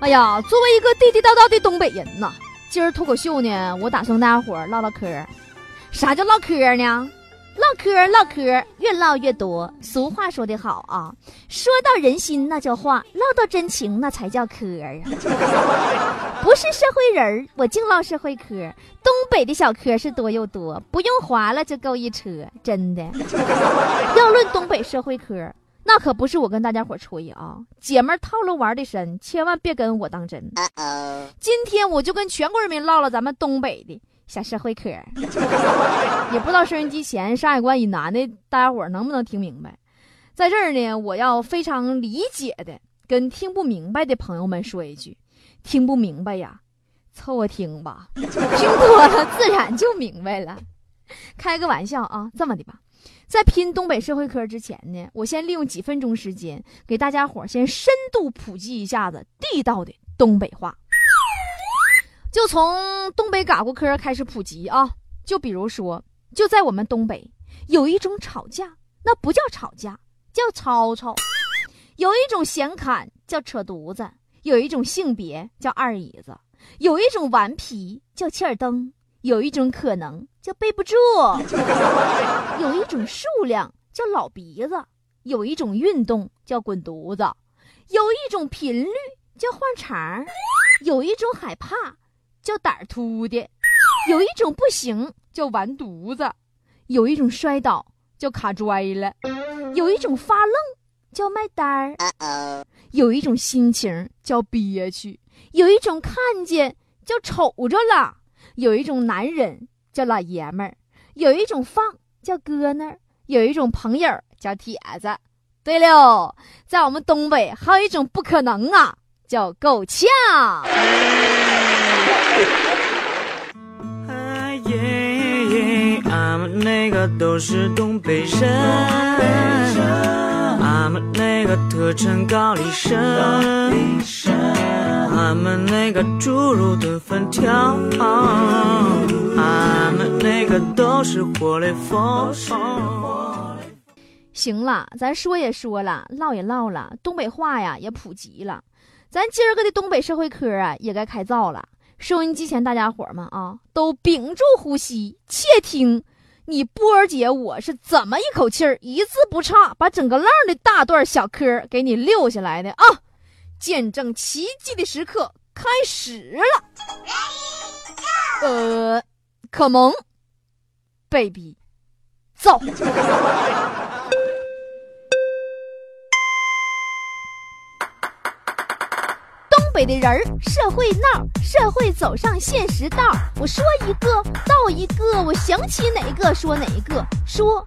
哎呀，作为一个地地道道的东北人呐，今儿脱口秀呢，我打算跟大家伙唠唠嗑。啥叫唠嗑呢？唠嗑唠嗑，越唠越多。俗话说得好啊，说到人心那叫话，唠到真情那才叫嗑啊。不是社会人儿，我净唠社会嗑。东北的小嗑是多又多，不用划了就够一车，真的。要论东北社会嗑，那可不是我跟大家伙吹啊，姐们套路玩的深，千万别跟我当真。今天我就跟全国人民唠唠咱们东北的。小社会嗑，也不知道收音机前山海关以南的大家伙能不能听明白。在这儿呢，我要非常理解的跟听不明白的朋友们说一句：听不明白呀，凑合听吧，听多了自然就明白了。开个玩笑啊，这么的吧，在拼东北社会科之前呢，我先利用几分钟时间给大家伙先深度普及一下子地道的东北话。就从东北嘎咕科开始普及啊！就比如说，就在我们东北，有一种吵架，那不叫吵架，叫吵吵；有一种闲侃叫扯犊子；有一种性别叫二椅子；有一种顽皮叫气儿灯；有一种可能叫背不住；有一种数量叫老鼻子；有一种运动叫滚犊子；有一种频率叫换茬；有一种害怕。叫胆儿突的，有一种不行叫完犊子，有一种摔倒叫卡拽了，有一种发愣叫卖单儿，有一种心情叫憋屈，有一种看见叫瞅着了，有一种男人叫老爷们儿，有一种放叫哥那儿，有一种朋友叫铁子。对了，在我们东北还有一种不可能啊，叫够呛。俺们那个都是东北人，俺们那个特称高丽参，俺们那个猪肉炖粉条，俺们那个都是活雷锋。行了，咱说也说了，唠也唠了，东北话呀也普及了，咱今儿个的东北社会科啊也该开造了。收音机前大家伙们啊，都屏住呼吸，窃听你波儿姐我是怎么一口气儿一字不差把整个浪的大段小嗑给你溜下来的啊！见证奇迹的时刻开始了。呃，可萌，baby，走。北的人儿，社会闹，社会走上现实道。我说一个，道一个，我想起哪个说哪个。说，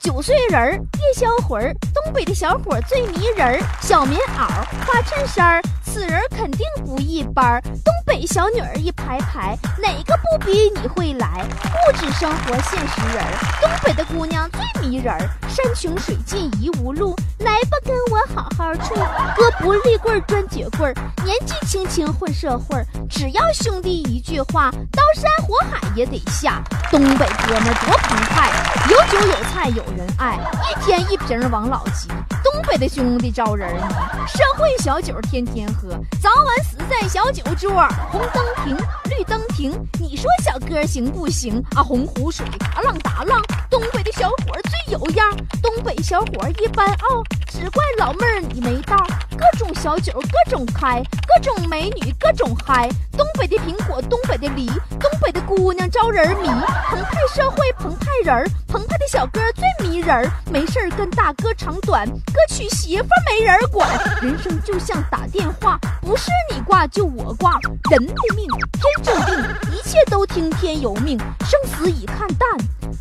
九岁人儿，夜销魂儿，东北的小伙最迷人儿，小棉袄，花衬衫儿。此人肯定不一般，东北小女儿一排排，哪个不比你会来？物质生活现实人，东北的姑娘最迷人。山穷水尽疑无路，来吧跟我好好处。哥不立棍专绝棍，年纪轻轻混社会，只要兄弟一句话，刀山火海也得下。东北哥们多澎湃，有酒有菜有人爱，一天一瓶王老吉。东北的兄弟招人迷，社会小酒天天喝。喝早晚死在小酒桌，红灯停，绿灯停，你说小哥行不行啊？洪湖水，啊浪打浪，东北的小伙最有样，东北小伙一般傲，只怪老妹儿你没到。各种小酒各种开，各种美女各种嗨，东北的苹果，东北的梨，东北的姑娘招人迷，澎湃社会澎湃人儿，澎湃的小哥最迷人儿，没事儿跟大哥长短，哥娶媳妇没人管，人生就像打电话。不是你挂就我挂，人的命天注定，一切都听天由命，生死已看淡。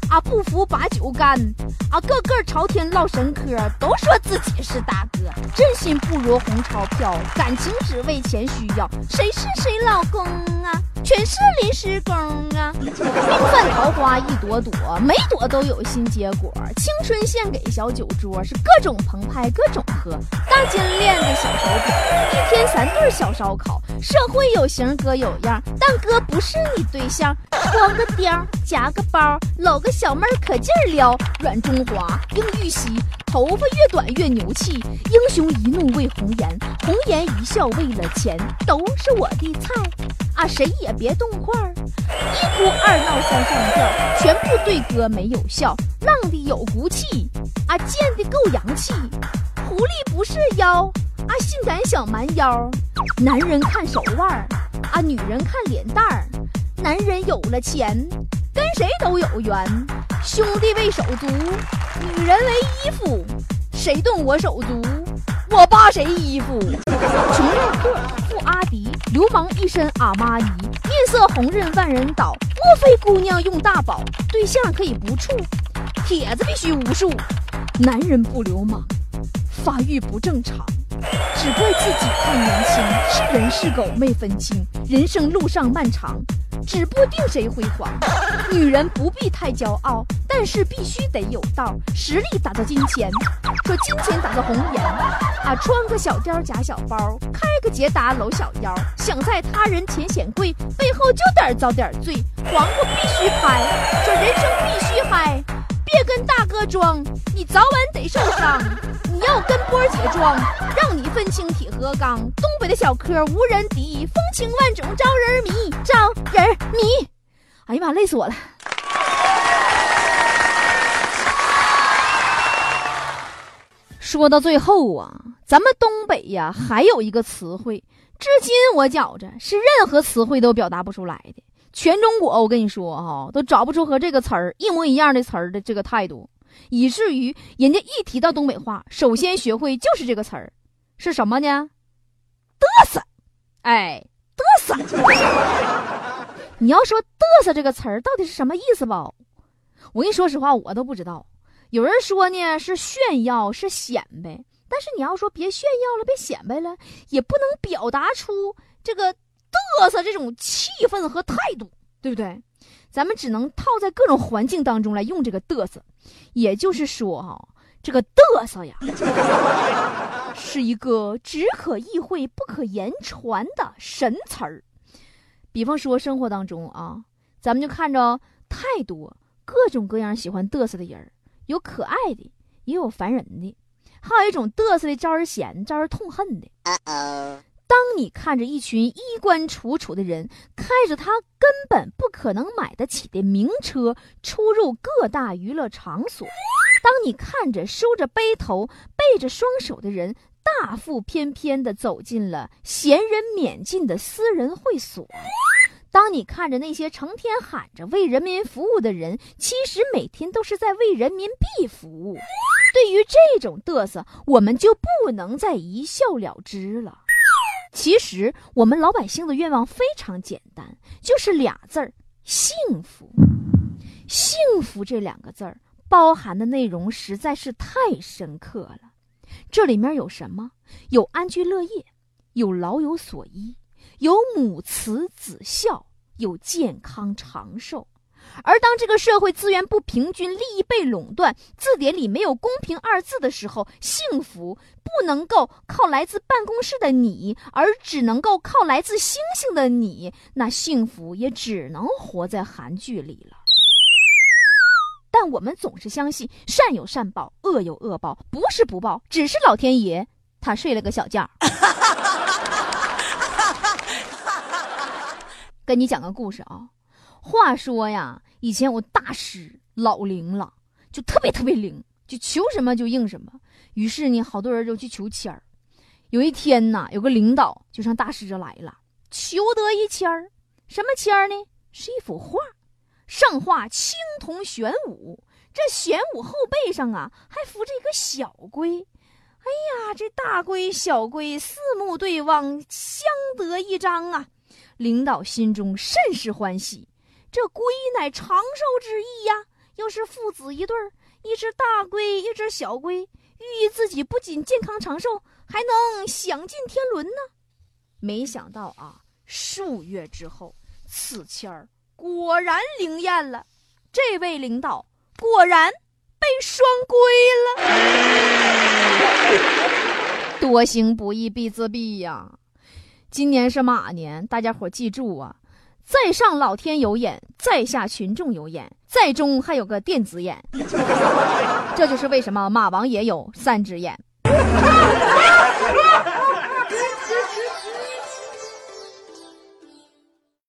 啊不服把酒干，啊个个朝天唠神嗑，都说自己是大哥，真心不如红钞票，感情只为钱需要，谁是谁老公啊？全是临时工啊！命犯桃花一朵朵，每朵都有新结果。青春献给小酒桌，是各种澎湃各种喝。大金链子小手表，一天小烧烤。社会有型哥有样，但哥不是你对象。光个貂，夹个包，搂个小妹儿可劲儿撩。软中华，硬玉溪，头发越短越牛气。英雄一怒为红颜，红颜一笑为了钱，都是我的菜。啊，谁也别动筷儿，一哭二闹三上吊，全部对哥没有效，浪的有骨气，啊，贱的够洋气，狐狸不是妖，啊，性感小蛮腰，男人看手腕儿，啊，女人看脸蛋儿，男人有了钱，跟谁都有缘，兄弟为手足，女人为衣服，谁动我手足，我扒谁衣服，穷耐克。富阿迪，流氓一身阿玛尼，面色红润万人倒。莫非姑娘用大宝，对象可以不处？帖子必须无数。男人不流氓，发育不正常，只怪自己太年轻，是人是狗没分清。人生路上漫长。指不定谁辉煌，女人不必太骄傲，但是必须得有道。实力打造金钱，说金钱打造红颜。啊，穿个小貂夹小包，开个捷达搂小腰，想在他人前显贵，背后就得遭点罪。黄瓜必须拍，说人生必须嗨，别跟大哥装，你早晚得受伤。你要跟波儿姐装，让你分清铁和钢。东北的小柯无人敌，风情万种招人迷，招人迷。哎呀妈，累死我了！说到最后啊，咱们东北呀还有一个词汇，至今我觉着是任何词汇都表达不出来的。全中国我跟你说哈，都找不出和这个词儿一模一样的词儿的这个态度。以至于人家一提到东北话，首先学会就是这个词儿，是什么呢？嘚瑟，哎，嘚瑟。你要说嘚瑟这个词儿到底是什么意思吧？我跟你说实话，我都不知道。有人说呢是炫耀，是显摆，但是你要说别炫耀了，别显摆了，也不能表达出这个嘚瑟这种气氛和态度，对不对？咱们只能套在各种环境当中来用这个嘚瑟，也就是说哈，这个嘚瑟呀，是一个只可意会不可言传的神词儿。比方说生活当中啊，咱们就看着太多各种各样喜欢嘚瑟的人有可爱的，也有烦人的，还有一种嘚瑟的招人嫌、招人痛恨的。当你看着一群衣冠楚楚的人开着他根本不可能买得起的名车出入各大娱乐场所，当你看着梳着背头背着双手的人大腹翩翩地走进了闲人免进的私人会所，当你看着那些成天喊着为人民服务的人，其实每天都是在为人民币服务，对于这种嘚瑟，我们就不能再一笑了之了。其实我们老百姓的愿望非常简单，就是俩字儿：幸福。幸福这两个字儿包含的内容实在是太深刻了。这里面有什么？有安居乐业，有老有所依，有母慈子孝，有健康长寿。而当这个社会资源不平均、利益被垄断、字典里没有“公平”二字的时候，幸福不能够靠来自办公室的你，而只能够靠来自星星的你，那幸福也只能活在韩剧里了。但我们总是相信善有善报，恶有恶报，不是不报，只是老天爷他睡了个小觉。跟你讲个故事啊。话说呀，以前我大师老灵了，就特别特别灵，就求什么就应什么。于是呢，好多人就去求签儿。有一天呐，有个领导就上大师这来了，求得一签儿。什么签儿呢？是一幅画，上画青铜玄武，这玄武后背上啊还扶着一个小龟。哎呀，这大龟小龟四目对望，相得益彰啊！领导心中甚是欢喜。这龟乃长寿之意呀，又是父子一对儿，一只大龟，一只小龟，寓意自己不仅健康长寿，还能享尽天伦呢。没想到啊，数月之后，此签儿果然灵验了，这位领导果然被双规了。多行不义必自毙呀！今年是马年，大家伙记住啊！在上老天有眼，在下群众有眼，在中还有个电子眼。这就是为什么马王爷有三只眼。